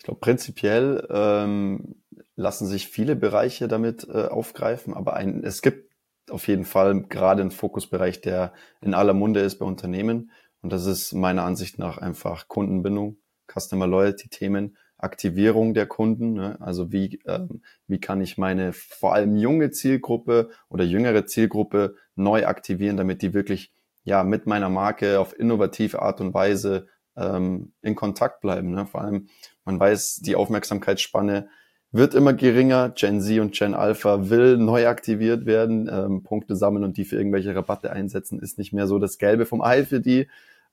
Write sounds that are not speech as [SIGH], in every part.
Ich glaube, prinzipiell ähm, lassen sich viele Bereiche damit äh, aufgreifen, aber ein, es gibt auf jeden Fall gerade einen Fokusbereich, der in aller Munde ist bei Unternehmen. Und das ist meiner Ansicht nach einfach Kundenbindung, Customer Loyalty Themen, Aktivierung der Kunden. Ne? Also wie, ähm, wie kann ich meine vor allem junge Zielgruppe oder jüngere Zielgruppe neu aktivieren, damit die wirklich ja mit meiner Marke auf innovative Art und Weise ähm, in Kontakt bleiben. Ne? Vor allem, man weiß, die Aufmerksamkeitsspanne wird immer geringer. Gen Z und Gen Alpha will neu aktiviert werden, ähm, Punkte sammeln und die für irgendwelche Rabatte einsetzen, ist nicht mehr so das Gelbe vom Ei für die.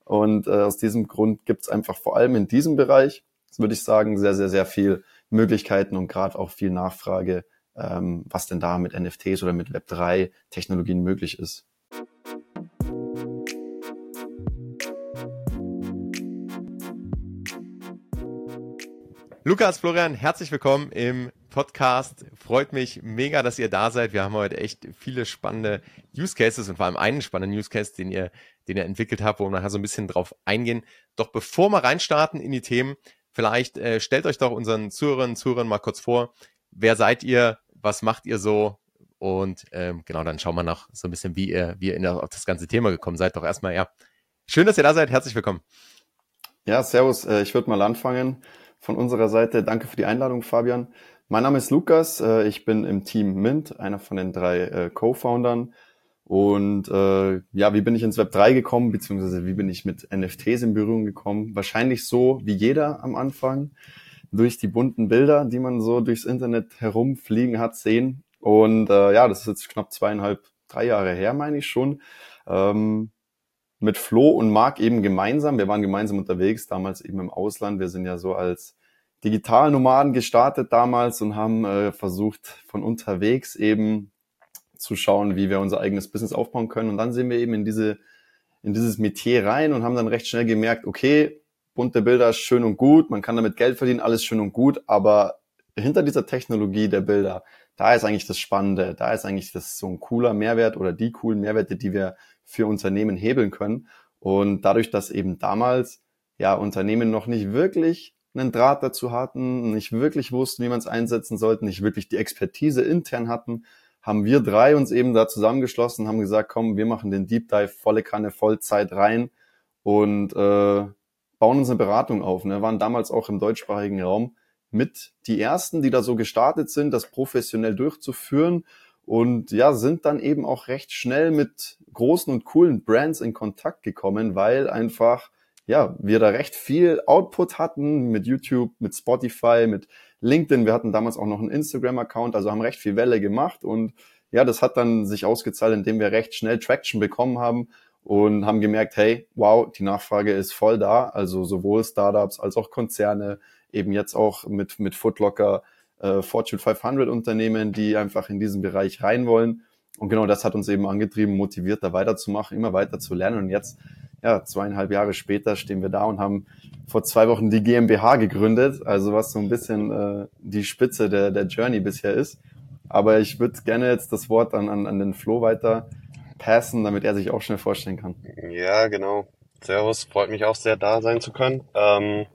Und äh, aus diesem Grund gibt es einfach vor allem in diesem Bereich, würde ich sagen, sehr, sehr, sehr viel Möglichkeiten und gerade auch viel Nachfrage, ähm, was denn da mit NFTs oder mit Web3 Technologien möglich ist. Lukas, Florian, herzlich willkommen im Podcast. Freut mich mega, dass ihr da seid. Wir haben heute echt viele spannende Use Cases und vor allem einen spannenden Use Case, den ihr, den ihr entwickelt habt, wo wir nachher so ein bisschen drauf eingehen. Doch bevor wir reinstarten in die Themen, vielleicht äh, stellt euch doch unseren Zuhörerinnen und Zuhörern mal kurz vor. Wer seid ihr? Was macht ihr so? Und ähm, genau, dann schauen wir noch so ein bisschen, wie ihr, wie ihr in das, auf das ganze Thema gekommen seid. Doch erstmal, ja, schön, dass ihr da seid. Herzlich willkommen. Ja, servus. Äh, ich würde mal anfangen von unserer Seite. Danke für die Einladung, Fabian. Mein Name ist Lukas. Äh, ich bin im Team Mint, einer von den drei äh, Co-Foundern. Und äh, ja, wie bin ich ins Web 3 gekommen, beziehungsweise wie bin ich mit NFTs in Berührung gekommen? Wahrscheinlich so wie jeder am Anfang, durch die bunten Bilder, die man so durchs Internet herumfliegen hat, sehen. Und äh, ja, das ist jetzt knapp zweieinhalb, drei Jahre her, meine ich schon. Ähm, mit Flo und Marc eben gemeinsam. Wir waren gemeinsam unterwegs, damals eben im Ausland. Wir sind ja so als Digitalnomaden gestartet damals und haben äh, versucht, von unterwegs eben zu schauen, wie wir unser eigenes Business aufbauen können. Und dann sind wir eben in diese, in dieses Metier rein und haben dann recht schnell gemerkt, okay, bunte Bilder schön und gut, man kann damit Geld verdienen, alles schön und gut, aber hinter dieser Technologie der Bilder, da ist eigentlich das Spannende, da ist eigentlich das so ein cooler Mehrwert oder die coolen Mehrwerte, die wir für Unternehmen hebeln können. Und dadurch, dass eben damals ja Unternehmen noch nicht wirklich einen Draht dazu hatten, nicht wirklich wussten, wie man es einsetzen sollte, nicht wirklich die Expertise intern hatten, haben wir drei uns eben da zusammengeschlossen, haben gesagt, komm, wir machen den Deep Dive volle Kanne, Vollzeit rein und äh, bauen unsere Beratung auf. Ne? Waren damals auch im deutschsprachigen Raum mit die ersten, die da so gestartet sind, das professionell durchzuführen und ja, sind dann eben auch recht schnell mit großen und coolen Brands in Kontakt gekommen, weil einfach ja, wir da recht viel Output hatten mit YouTube, mit Spotify, mit LinkedIn. Wir hatten damals auch noch einen Instagram-Account, also haben recht viel Welle gemacht und ja, das hat dann sich ausgezahlt, indem wir recht schnell Traction bekommen haben und haben gemerkt, hey, wow, die Nachfrage ist voll da. Also sowohl Startups als auch Konzerne, eben jetzt auch mit, mit Footlocker, äh, Fortune 500 Unternehmen, die einfach in diesen Bereich rein wollen. Und genau das hat uns eben angetrieben, motiviert, da weiterzumachen, immer weiter zu lernen. Und jetzt, ja, zweieinhalb Jahre später stehen wir da und haben vor zwei Wochen die GmbH gegründet, also was so ein bisschen äh, die Spitze der, der Journey bisher ist. Aber ich würde gerne jetzt das Wort an, an, an den Flo weiter passen, damit er sich auch schnell vorstellen kann. Ja, genau. Servus, freut mich auch sehr, da sein zu können. Ähm,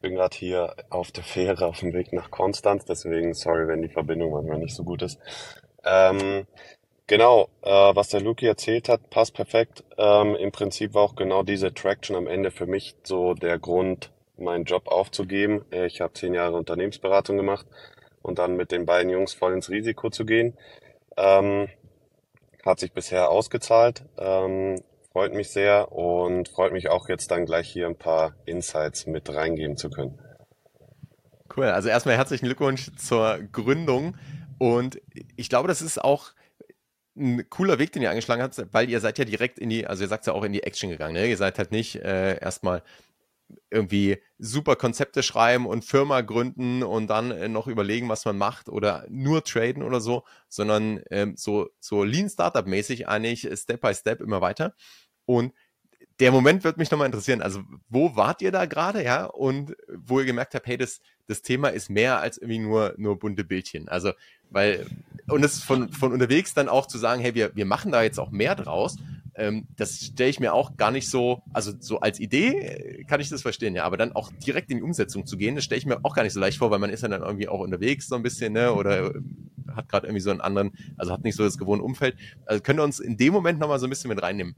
bin gerade hier auf der Fähre auf dem Weg nach Konstanz, deswegen sorry, wenn die Verbindung manchmal nicht so gut ist. Ähm, genau, äh, was der Luki erzählt hat, passt perfekt. Ähm, Im Prinzip war auch genau diese Traction am Ende für mich so der Grund, meinen Job aufzugeben. Ich habe zehn Jahre Unternehmensberatung gemacht und dann mit den beiden Jungs voll ins Risiko zu gehen. Ähm, hat sich bisher ausgezahlt. Ähm, freut mich sehr und freut mich auch jetzt dann gleich hier ein paar Insights mit reingeben zu können. Cool, also erstmal herzlichen Glückwunsch zur Gründung und ich glaube, das ist auch ein cooler Weg, den ihr angeschlagen habt, weil ihr seid ja direkt in die, also ihr sagt ja auch in die Action gegangen, ne? Ihr seid halt nicht äh, erstmal irgendwie super Konzepte schreiben und Firma gründen und dann äh, noch überlegen, was man macht oder nur traden oder so, sondern ähm, so, so Lean Startup mäßig eigentlich Step by Step immer weiter. Und der Moment wird mich nochmal interessieren. Also, wo wart ihr da gerade, ja? Und wo ihr gemerkt habt, hey, das, das Thema ist mehr als irgendwie nur, nur bunte Bildchen. Also, weil, und es von, von unterwegs dann auch zu sagen, hey, wir, wir machen da jetzt auch mehr draus. Ähm, das stelle ich mir auch gar nicht so, also so als Idee äh, kann ich das verstehen, ja, aber dann auch direkt in die Umsetzung zu gehen, das stelle ich mir auch gar nicht so leicht vor, weil man ist ja dann irgendwie auch unterwegs so ein bisschen, ne, oder äh, hat gerade irgendwie so einen anderen, also hat nicht so das gewohnte Umfeld. Also können wir uns in dem Moment nochmal so ein bisschen mit reinnehmen.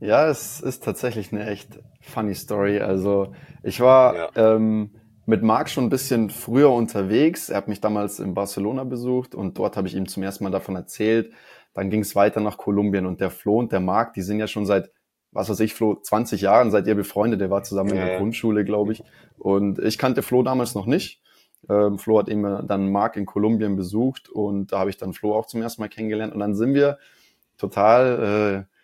Ja, es ist tatsächlich eine echt funny Story. Also ich war ja. ähm, mit Marc schon ein bisschen früher unterwegs. Er hat mich damals in Barcelona besucht und dort habe ich ihm zum ersten Mal davon erzählt, dann ging es weiter nach Kolumbien und der Flo und der Marc, die sind ja schon seit, was weiß ich, Flo, 20 Jahren seid ihr befreundet. Der war zusammen in der Grundschule, glaube ich. Und ich kannte Flo damals noch nicht. Ähm, Flo hat eben dann Marc in Kolumbien besucht und da habe ich dann Flo auch zum ersten Mal kennengelernt. Und dann sind wir total äh,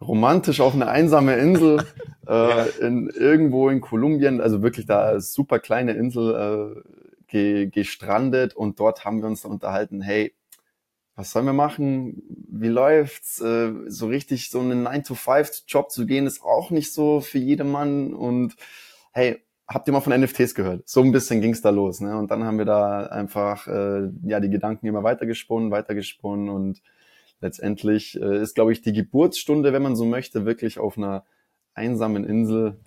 romantisch auf eine einsame Insel [LAUGHS] äh, in, irgendwo in Kolumbien, also wirklich da super kleine Insel äh, ge, gestrandet und dort haben wir uns unterhalten, hey, was sollen wir machen? Wie läuft's? Äh, so richtig so einen 9-to-5-Job zu gehen, ist auch nicht so für jedermann. Und hey, habt ihr mal von NFTs gehört? So ein bisschen ging's da los. Ne? Und dann haben wir da einfach äh, ja die Gedanken immer weitergesponnen, weitergesponnen und letztendlich äh, ist, glaube ich, die Geburtsstunde, wenn man so möchte, wirklich auf einer einsamen Insel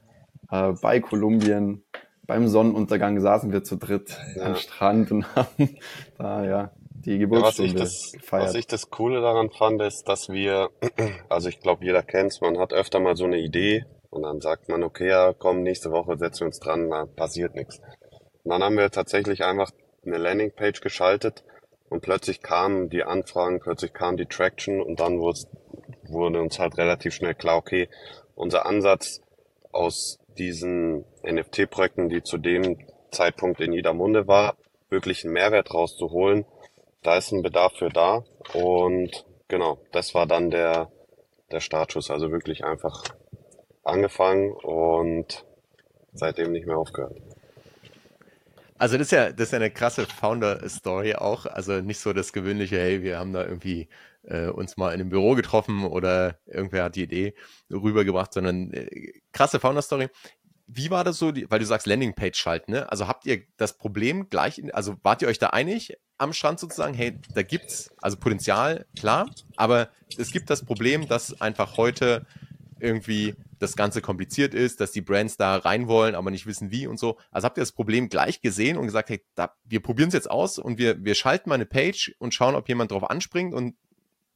äh, bei Kolumbien. Beim Sonnenuntergang saßen wir zu dritt ja. am Strand und [LAUGHS] haben da ja die Geburtsstunde ja, was ich das, gefeiert. Was ich das Coole daran fand, ist, dass wir, [CLEARS THROAT] also ich glaube, jeder kennt's, man hat öfter mal so eine Idee und dann sagt man, okay, ja, komm, nächste Woche setzen wir uns dran, da passiert nichts. Und dann haben wir tatsächlich einfach eine Landingpage geschaltet und plötzlich kamen die Anfragen, plötzlich kam die Traction und dann wurde uns halt relativ schnell klar, okay, unser Ansatz aus diesen NFT-Projekten, die zu dem Zeitpunkt in jeder Munde war, wirklich einen Mehrwert rauszuholen da ist ein Bedarf für da und genau, das war dann der, der Startschuss. Also wirklich einfach angefangen und seitdem nicht mehr aufgehört. Also das ist ja, das ist ja eine krasse Founder-Story auch. Also nicht so das gewöhnliche, hey, wir haben da irgendwie äh, uns mal in einem Büro getroffen oder irgendwer hat die Idee rübergebracht, sondern äh, krasse Founder-Story wie war das so, weil du sagst Landingpage schalten, ne? Also habt ihr das Problem gleich, in, also wart ihr euch da einig am Strand sozusagen, hey, da gibt's also Potenzial, klar, aber es gibt das Problem, dass einfach heute irgendwie das Ganze kompliziert ist, dass die Brands da rein wollen, aber nicht wissen wie und so. Also habt ihr das Problem gleich gesehen und gesagt, hey, da, wir probieren es jetzt aus und wir, wir schalten mal eine Page und schauen, ob jemand drauf anspringt und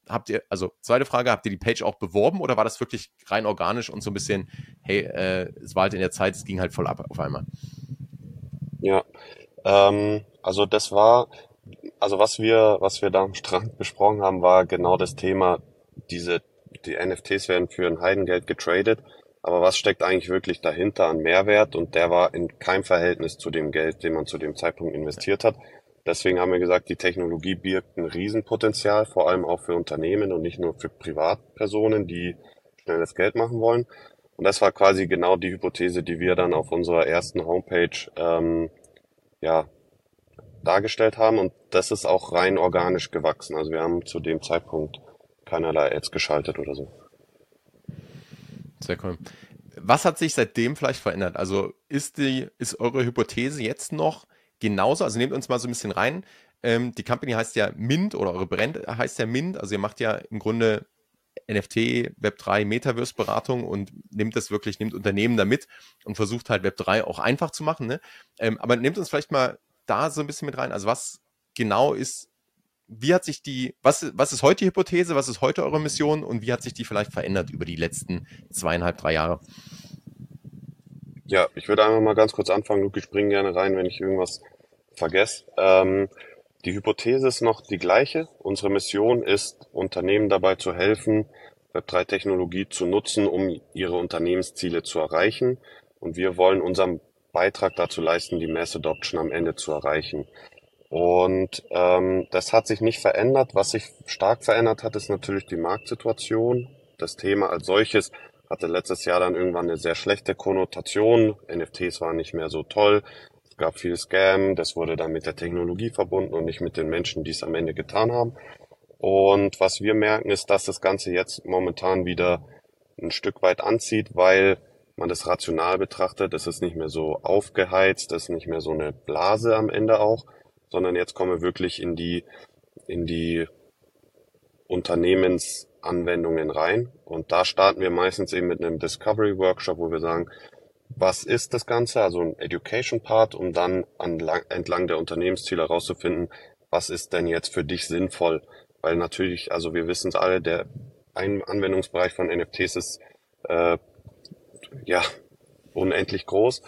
habt ihr, also zweite Frage, habt ihr die Page auch beworben oder war das wirklich rein organisch und so ein bisschen, hey, äh, es war halt in der Zeit, es ging halt voll ab auf einmal? Ja, ähm, also das war, also was wir, was wir da am Strand [LAUGHS] besprochen haben, war genau das Thema, diese, die NFTs werden für ein Heidengeld getradet, aber was steckt eigentlich wirklich dahinter an Mehrwert und der war in keinem Verhältnis zu dem Geld, den man zu dem Zeitpunkt investiert hat. Deswegen haben wir gesagt, die Technologie birgt ein Riesenpotenzial, vor allem auch für Unternehmen und nicht nur für Privatpersonen, die schnelles Geld machen wollen. Und das war quasi genau die Hypothese, die wir dann auf unserer ersten Homepage ähm, ja, dargestellt haben. Und das ist auch rein organisch gewachsen. Also wir haben zu dem Zeitpunkt keinerlei Ads geschaltet oder so. Sehr cool. Was hat sich seitdem vielleicht verändert? Also ist die, ist eure Hypothese jetzt noch genauso. Also nehmt uns mal so ein bisschen rein. Ähm, die Company heißt ja Mint oder eure Brand heißt ja Mint. Also ihr macht ja im Grunde NFT, Web3, Metaverse-Beratung und nimmt das wirklich, nimmt Unternehmen damit und versucht halt Web3 auch einfach zu machen. Ne? Ähm, aber nehmt uns vielleicht mal da so ein bisschen mit rein. Also was genau ist, wie hat sich die, was, was ist heute die Hypothese, was ist heute eure Mission und wie hat sich die vielleicht verändert über die letzten zweieinhalb, drei Jahre? Ja, ich würde einmal mal ganz kurz anfangen. Luke, ich springe gerne rein, wenn ich irgendwas vergesse. Ähm, die Hypothese ist noch die gleiche. Unsere Mission ist, Unternehmen dabei zu helfen, Web3-Technologie zu nutzen, um ihre Unternehmensziele zu erreichen. Und wir wollen unseren Beitrag dazu leisten, die Mass Adoption am Ende zu erreichen. Und ähm, das hat sich nicht verändert. Was sich stark verändert hat, ist natürlich die Marktsituation. Das Thema als solches hatte letztes Jahr dann irgendwann eine sehr schlechte Konnotation. NFTs waren nicht mehr so toll. Es gab viel Scam. Das wurde dann mit der Technologie verbunden und nicht mit den Menschen, die es am Ende getan haben. Und was wir merken, ist, dass das Ganze jetzt momentan wieder ein Stück weit anzieht, weil man das rational betrachtet. Es ist nicht mehr so aufgeheizt, es ist nicht mehr so eine Blase am Ende auch, sondern jetzt kommen wir wirklich in die, in die Unternehmens Anwendungen rein. Und da starten wir meistens eben mit einem Discovery Workshop, wo wir sagen, was ist das Ganze, also ein Education Part, um dann entlang der Unternehmensziele herauszufinden, was ist denn jetzt für dich sinnvoll? Weil natürlich, also wir wissen es alle, der ein Anwendungsbereich von NFTs ist äh, ja unendlich groß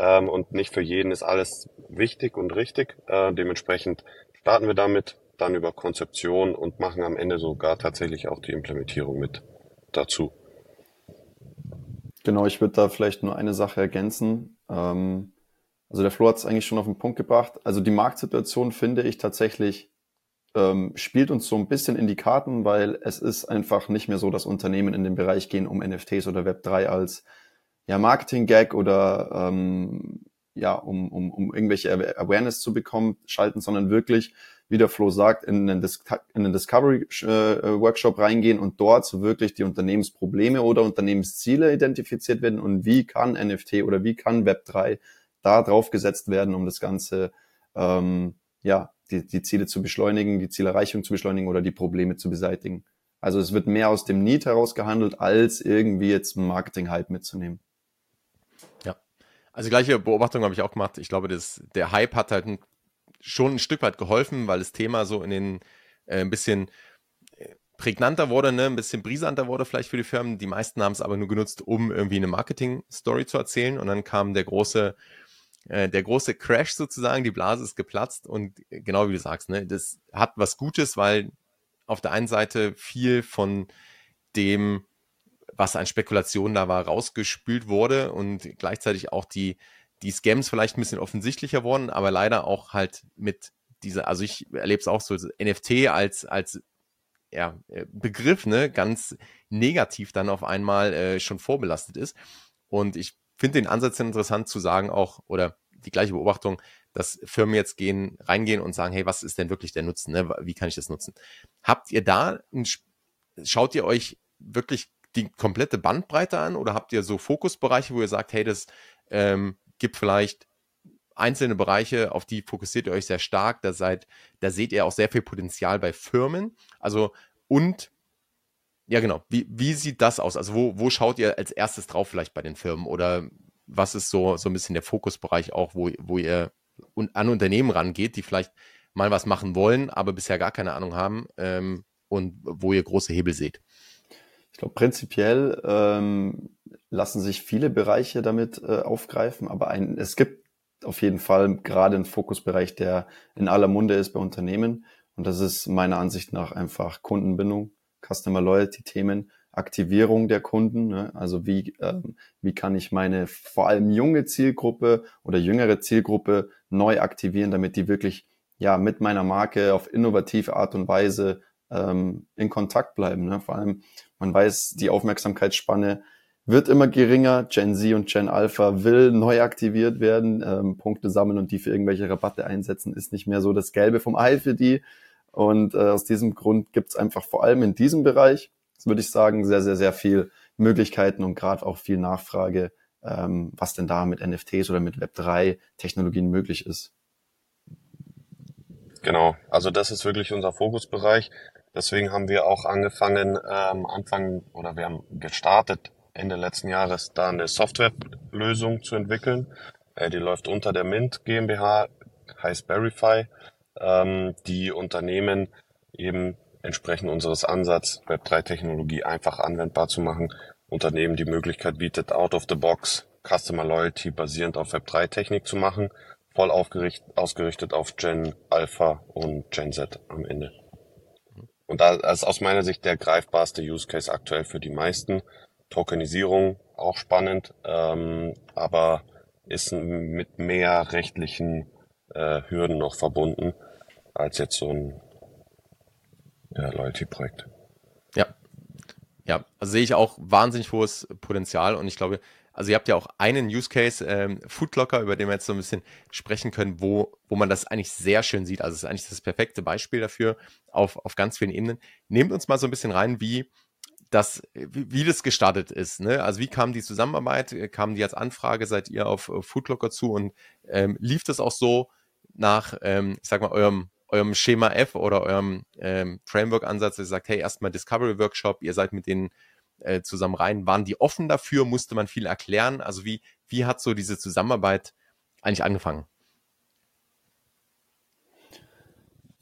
ähm, und nicht für jeden ist alles wichtig und richtig. Äh, dementsprechend starten wir damit, dann über Konzeption und machen am Ende sogar tatsächlich auch die Implementierung mit dazu. Genau, ich würde da vielleicht nur eine Sache ergänzen. Ähm, also der Flo hat es eigentlich schon auf den Punkt gebracht. Also die Marktsituation finde ich tatsächlich ähm, spielt uns so ein bisschen in die Karten, weil es ist einfach nicht mehr so, dass Unternehmen in den Bereich gehen, um NFTs oder Web3 als ja, Marketing-Gag oder ähm, ja, um, um, um irgendwelche Awareness zu bekommen, schalten, sondern wirklich, wie der Flo sagt, in einen, Dis in einen Discovery-Workshop äh, reingehen und dort so wirklich die Unternehmensprobleme oder Unternehmensziele identifiziert werden und wie kann NFT oder wie kann Web3 da drauf gesetzt werden, um das Ganze ähm, ja, die, die Ziele zu beschleunigen, die Zielerreichung zu beschleunigen oder die Probleme zu beseitigen. Also es wird mehr aus dem Need heraus gehandelt, als irgendwie jetzt Marketing-Hype mitzunehmen. Also gleiche Beobachtung habe ich auch gemacht. Ich glaube, das, der Hype hat halt schon ein Stück weit geholfen, weil das Thema so in den äh, ein bisschen äh, prägnanter wurde, ne? ein bisschen brisanter wurde vielleicht für die Firmen. Die meisten haben es aber nur genutzt, um irgendwie eine Marketing-Story zu erzählen. Und dann kam der große äh, der große Crash sozusagen, die Blase ist geplatzt und genau wie du sagst, ne, das hat was Gutes, weil auf der einen Seite viel von dem, was an Spekulationen da war, rausgespült wurde und gleichzeitig auch die, die Scams vielleicht ein bisschen offensichtlicher wurden, aber leider auch halt mit dieser, also ich erlebe es auch so, NFT als, als ja, äh, Begriff, ne, ganz negativ dann auf einmal äh, schon vorbelastet ist. Und ich finde den Ansatz interessant zu sagen auch, oder die gleiche Beobachtung, dass Firmen jetzt gehen, reingehen und sagen, hey, was ist denn wirklich der Nutzen? Ne? Wie kann ich das nutzen? Habt ihr da, ein, schaut ihr euch wirklich die komplette Bandbreite an oder habt ihr so Fokusbereiche, wo ihr sagt, hey, das ähm, gibt vielleicht einzelne Bereiche, auf die fokussiert ihr euch sehr stark, da seid, da seht ihr auch sehr viel Potenzial bei Firmen. Also und ja, genau. Wie, wie sieht das aus? Also, wo, wo schaut ihr als erstes drauf vielleicht bei den Firmen? Oder was ist so, so ein bisschen der Fokusbereich auch, wo, wo ihr an Unternehmen rangeht, die vielleicht mal was machen wollen, aber bisher gar keine Ahnung haben ähm, und wo ihr große Hebel seht? Ich glaube, prinzipiell ähm, lassen sich viele Bereiche damit äh, aufgreifen, aber ein, es gibt auf jeden Fall gerade einen Fokusbereich, der in aller Munde ist bei Unternehmen. Und das ist meiner Ansicht nach einfach Kundenbindung. Customer Loyalty Themen, Aktivierung der Kunden. Ne? Also wie, ähm, wie kann ich meine vor allem junge Zielgruppe oder jüngere Zielgruppe neu aktivieren, damit die wirklich ja mit meiner Marke auf innovative Art und Weise ähm, in Kontakt bleiben. Ne? Vor allem, man weiß, die Aufmerksamkeitsspanne wird immer geringer. Gen Z und Gen Alpha will neu aktiviert werden, ähm, Punkte sammeln und die für irgendwelche Rabatte einsetzen, ist nicht mehr so das Gelbe vom Ei für die. Und äh, aus diesem Grund gibt es einfach vor allem in diesem Bereich, würde ich sagen, sehr, sehr, sehr viel Möglichkeiten und gerade auch viel Nachfrage, ähm, was denn da mit NFTs oder mit Web3-Technologien möglich ist. Genau, also das ist wirklich unser Fokusbereich. Deswegen haben wir auch angefangen, ähm, Anfang oder wir haben gestartet Ende letzten Jahres da eine Softwarelösung zu entwickeln. Äh, die läuft unter der Mint GmbH, heißt Verify ähm, die Unternehmen eben entsprechend unseres Ansatz, Web3-Technologie einfach anwendbar zu machen, Unternehmen die Möglichkeit bietet, out of the box Customer Loyalty basierend auf Web3-Technik zu machen, voll ausgerichtet auf Gen Alpha und Gen Z am Ende. Und da ist aus meiner Sicht der greifbarste Use Case aktuell für die meisten. Tokenisierung auch spannend, ähm, aber ist mit mehr rechtlichen äh, Hürden noch verbunden als jetzt so ein ja, Loyalty-Projekt. Ja. Ja, also sehe ich auch wahnsinnig hohes Potenzial und ich glaube, also ihr habt ja auch einen Use Case, ähm, Foodlocker, über den wir jetzt so ein bisschen sprechen können, wo, wo man das eigentlich sehr schön sieht. Also es ist eigentlich das perfekte Beispiel dafür auf, auf ganz vielen Ebenen. Nehmt uns mal so ein bisschen rein, wie das, wie, das gestartet ist. Ne? Also wie kam die Zusammenarbeit? Kam die als Anfrage? Seid ihr auf Foodlocker zu und ähm, lief das auch so nach, ähm, ich sag mal, eurem eurem Schema F oder eurem ähm, Framework-Ansatz, ihr sagt, hey, erstmal Discovery Workshop, ihr seid mit denen äh, zusammen rein. Waren die offen dafür? Musste man viel erklären? Also wie, wie hat so diese Zusammenarbeit eigentlich angefangen?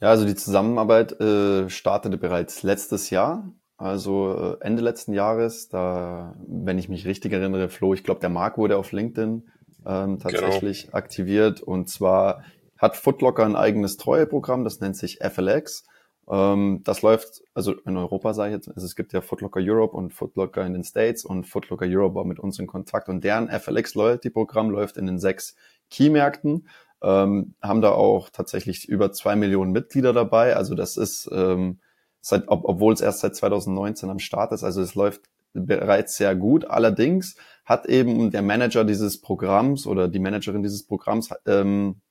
Ja, also die Zusammenarbeit äh, startete bereits letztes Jahr, also äh, Ende letzten Jahres. Da, wenn ich mich richtig erinnere, Flo, ich glaube, der Marc wurde auf LinkedIn ähm, genau. tatsächlich genau. aktiviert. Und zwar hat Footlocker ein eigenes Treueprogramm, das nennt sich FLX. Ähm, das läuft, also in Europa sage ich jetzt, also es gibt ja Footlocker Europe und Footlocker in den States und Footlocker Europe war mit uns in Kontakt und deren FLX Loyalty Programm läuft in den sechs Keymärkten ähm, haben da auch tatsächlich über zwei Millionen Mitglieder dabei. Also das ist, ähm, seit, ob, obwohl es erst seit 2019 am Start ist, also es läuft bereits sehr gut. Allerdings hat eben der Manager dieses Programms oder die Managerin dieses Programms ähm,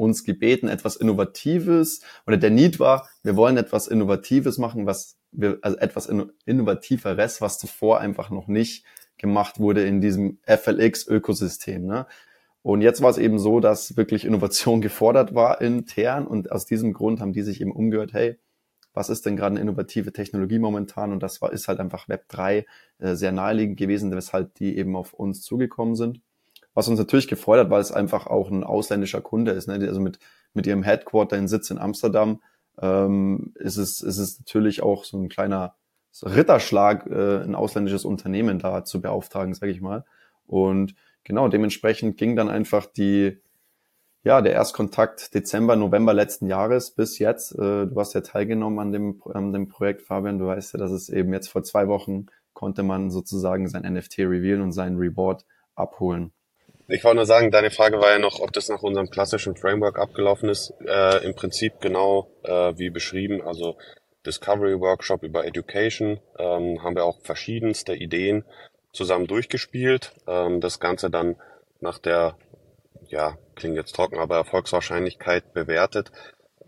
uns gebeten, etwas Innovatives oder der Need war, wir wollen etwas Innovatives machen, was wir, also etwas Innovativeres, was zuvor einfach noch nicht gemacht wurde in diesem FLX-Ökosystem. Ne? Und jetzt war es eben so, dass wirklich Innovation [LAUGHS] gefordert war intern und aus diesem Grund haben die sich eben umgehört, hey, was ist denn gerade eine innovative Technologie momentan? Und das war, ist halt einfach Web 3 äh, sehr naheliegend gewesen, weshalb die eben auf uns zugekommen sind. Was uns natürlich gefreut hat, weil es einfach auch ein ausländischer Kunde ist. Ne? Also mit, mit ihrem Headquarter in Sitz in Amsterdam ähm, ist, es, ist es natürlich auch so ein kleiner Ritterschlag, äh, ein ausländisches Unternehmen da zu beauftragen, sage ich mal. Und genau, dementsprechend ging dann einfach die, ja, der Erstkontakt Dezember, November letzten Jahres bis jetzt. Äh, du hast ja teilgenommen an dem, an dem Projekt, Fabian. Du weißt ja, dass es eben jetzt vor zwei Wochen konnte man sozusagen sein NFT revealen und seinen Reward abholen. Ich wollte nur sagen, deine Frage war ja noch, ob das nach unserem klassischen Framework abgelaufen ist. Äh, Im Prinzip genau äh, wie beschrieben, also Discovery Workshop über Education, ähm, haben wir auch verschiedenste Ideen zusammen durchgespielt. Ähm, das Ganze dann nach der, ja, klingt jetzt trocken, aber Erfolgswahrscheinlichkeit bewertet,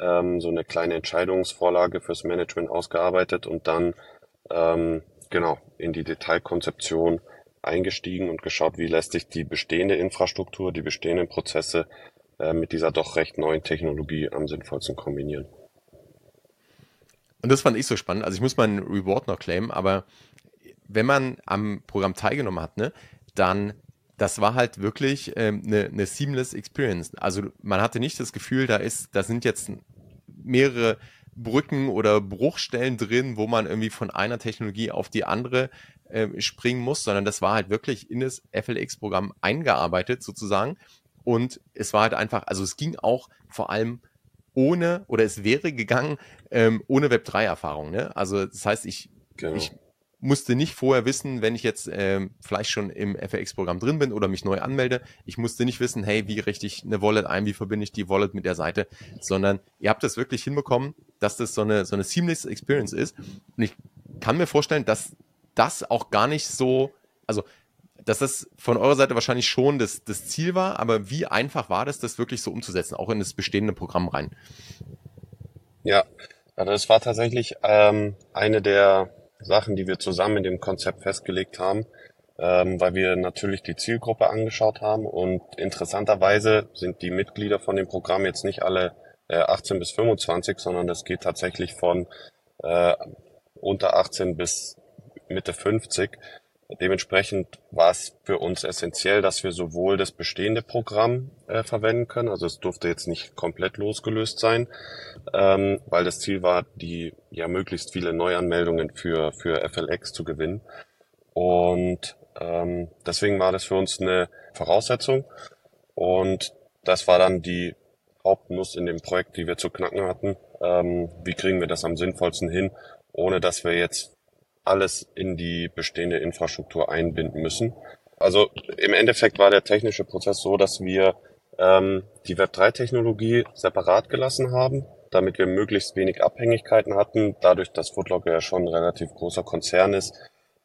ähm, so eine kleine Entscheidungsvorlage fürs Management ausgearbeitet und dann ähm, genau in die Detailkonzeption eingestiegen und geschaut, wie lässt sich die bestehende Infrastruktur, die bestehenden Prozesse äh, mit dieser doch recht neuen Technologie am sinnvollsten kombinieren. Und das fand ich so spannend. Also ich muss meinen Reward noch claimen, aber wenn man am Programm teilgenommen hat, ne, dann das war halt wirklich ähm, eine, eine seamless Experience. Also man hatte nicht das Gefühl, da ist, da sind jetzt mehrere Brücken oder Bruchstellen drin, wo man irgendwie von einer Technologie auf die andere äh, springen muss, sondern das war halt wirklich in das FLX-Programm eingearbeitet sozusagen. Und es war halt einfach, also es ging auch vor allem ohne, oder es wäre gegangen ähm, ohne Web3-Erfahrung. Ne? Also das heißt, ich, genau. ich musste nicht vorher wissen, wenn ich jetzt ähm, vielleicht schon im FX-Programm drin bin oder mich neu anmelde, ich musste nicht wissen, hey, wie richte ich eine Wallet ein, wie verbinde ich die Wallet mit der Seite, sondern ihr habt das wirklich hinbekommen, dass das so eine, so eine seamless Experience ist. Und ich kann mir vorstellen, dass das auch gar nicht so, also dass das von eurer Seite wahrscheinlich schon das, das Ziel war, aber wie einfach war das, das wirklich so umzusetzen, auch in das bestehende Programm rein? Ja, also das war tatsächlich ähm, eine der Sachen, die wir zusammen in dem Konzept festgelegt haben, ähm, weil wir natürlich die Zielgruppe angeschaut haben und interessanterweise sind die Mitglieder von dem Programm jetzt nicht alle äh, 18 bis 25, sondern es geht tatsächlich von äh, unter 18 bis Mitte 50. Dementsprechend war es für uns essentiell, dass wir sowohl das bestehende Programm äh, verwenden können, also es durfte jetzt nicht komplett losgelöst sein, ähm, weil das Ziel war, die ja möglichst viele Neuanmeldungen für, für FLX zu gewinnen. Und ähm, deswegen war das für uns eine Voraussetzung. Und das war dann die Hauptnuss in dem Projekt, die wir zu knacken hatten. Ähm, wie kriegen wir das am sinnvollsten hin, ohne dass wir jetzt alles in die bestehende Infrastruktur einbinden müssen. Also im Endeffekt war der technische Prozess so, dass wir ähm, die Web3-Technologie separat gelassen haben, damit wir möglichst wenig Abhängigkeiten hatten. Dadurch, dass Footlogger ja schon ein relativ großer Konzern ist,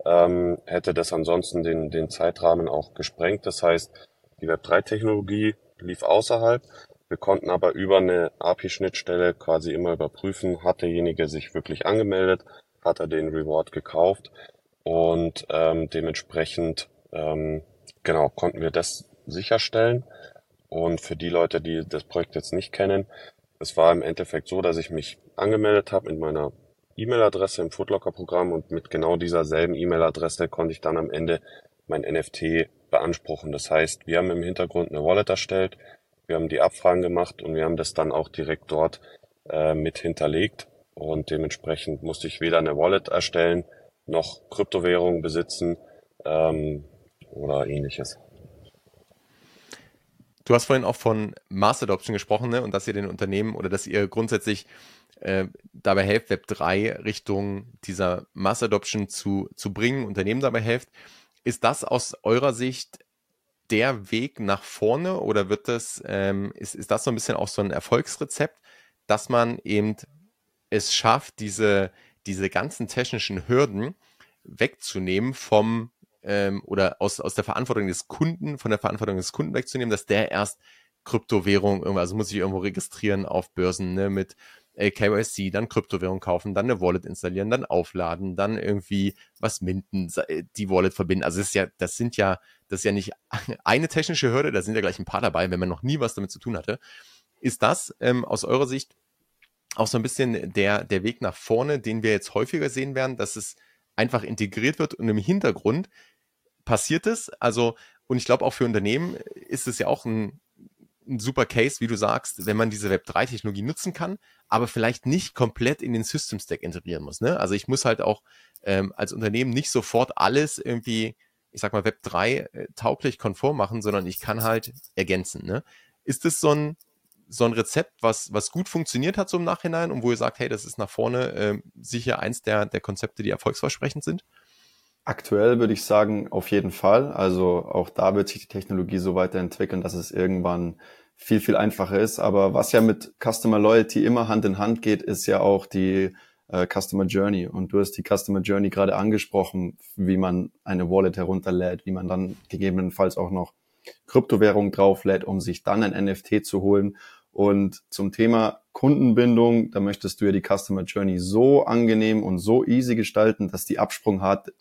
ähm, hätte das ansonsten den, den Zeitrahmen auch gesprengt. Das heißt, die Web3-Technologie lief außerhalb. Wir konnten aber über eine API-Schnittstelle quasi immer überprüfen, hat derjenige sich wirklich angemeldet, hat er den Reward gekauft und ähm, dementsprechend ähm, genau konnten wir das sicherstellen. Und für die Leute, die das Projekt jetzt nicht kennen, es war im Endeffekt so, dass ich mich angemeldet habe mit meiner E-Mail-Adresse im Footlocker-Programm und mit genau dieser selben E-Mail-Adresse konnte ich dann am Ende mein NFT beanspruchen. Das heißt, wir haben im Hintergrund eine Wallet erstellt, wir haben die Abfragen gemacht und wir haben das dann auch direkt dort äh, mit hinterlegt. Und dementsprechend musste ich weder eine Wallet erstellen, noch Kryptowährungen besitzen ähm, oder ähnliches. Du hast vorhin auch von Mass Adoption gesprochen ne? und dass ihr den Unternehmen oder dass ihr grundsätzlich äh, dabei helft, Web 3 Richtung dieser Mass Adoption zu, zu bringen, Unternehmen dabei helft. Ist das aus eurer Sicht der Weg nach vorne oder wird das, ähm, ist, ist das so ein bisschen auch so ein Erfolgsrezept, dass man eben es schafft, diese, diese ganzen technischen Hürden wegzunehmen vom ähm, oder aus, aus der Verantwortung des Kunden, von der Verantwortung des Kunden wegzunehmen, dass der erst Kryptowährung, also muss ich irgendwo registrieren auf Börsen ne, mit äh, KYC, dann Kryptowährung kaufen, dann eine Wallet installieren, dann aufladen, dann irgendwie was minden, äh, die Wallet verbinden. Also das ist ja, das sind ja, das ist ja nicht [LAUGHS] eine technische Hürde, da sind ja gleich ein paar dabei, wenn man noch nie was damit zu tun hatte. Ist das ähm, aus eurer Sicht auch so ein bisschen der, der Weg nach vorne, den wir jetzt häufiger sehen werden, dass es einfach integriert wird und im Hintergrund passiert es. Also, und ich glaube auch für Unternehmen ist es ja auch ein, ein super Case, wie du sagst, wenn man diese Web3-Technologie nutzen kann, aber vielleicht nicht komplett in den System Stack integrieren muss. Ne? Also ich muss halt auch ähm, als Unternehmen nicht sofort alles irgendwie, ich sag mal, Web3 äh, tauglich konform machen, sondern ich kann halt ergänzen. Ne? Ist das so ein, so ein Rezept, was, was gut funktioniert hat so im Nachhinein und wo ihr sagt, hey, das ist nach vorne äh, sicher eins der, der Konzepte, die erfolgsversprechend sind? Aktuell würde ich sagen, auf jeden Fall. Also auch da wird sich die Technologie so weiterentwickeln, dass es irgendwann viel, viel einfacher ist. Aber was ja mit Customer Loyalty immer Hand in Hand geht, ist ja auch die äh, Customer Journey. Und du hast die Customer Journey gerade angesprochen, wie man eine Wallet herunterlädt, wie man dann gegebenenfalls auch noch Kryptowährung drauflädt, um sich dann ein NFT zu holen. Und zum Thema Kundenbindung, da möchtest du ja die Customer Journey so angenehm und so easy gestalten, dass die Absprungrate,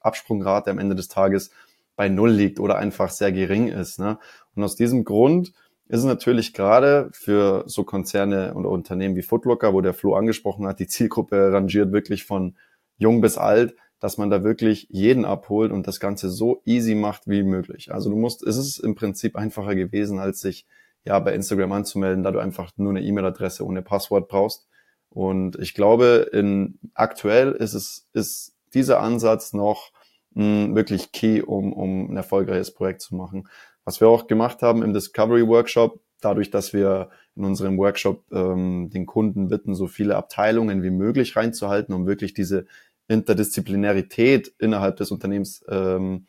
am Ende des Tages bei Null liegt oder einfach sehr gering ist. Ne? Und aus diesem Grund ist es natürlich gerade für so Konzerne oder Unternehmen wie Footlocker, wo der Flo angesprochen hat, die Zielgruppe rangiert wirklich von jung bis alt, dass man da wirklich jeden abholt und das Ganze so easy macht wie möglich. Also du musst, es ist im Prinzip einfacher gewesen, als sich ja, bei Instagram anzumelden, da du einfach nur eine E-Mail-Adresse ohne Passwort brauchst. Und ich glaube, in aktuell ist es, ist dieser Ansatz noch mh, hm, wirklich key, um, um ein erfolgreiches Projekt zu machen. Was wir auch gemacht haben im Discovery Workshop, dadurch, dass wir in unserem Workshop ähm, den Kunden bitten, so viele Abteilungen wie möglich reinzuhalten, um wirklich diese Interdisziplinarität innerhalb des Unternehmens ähm,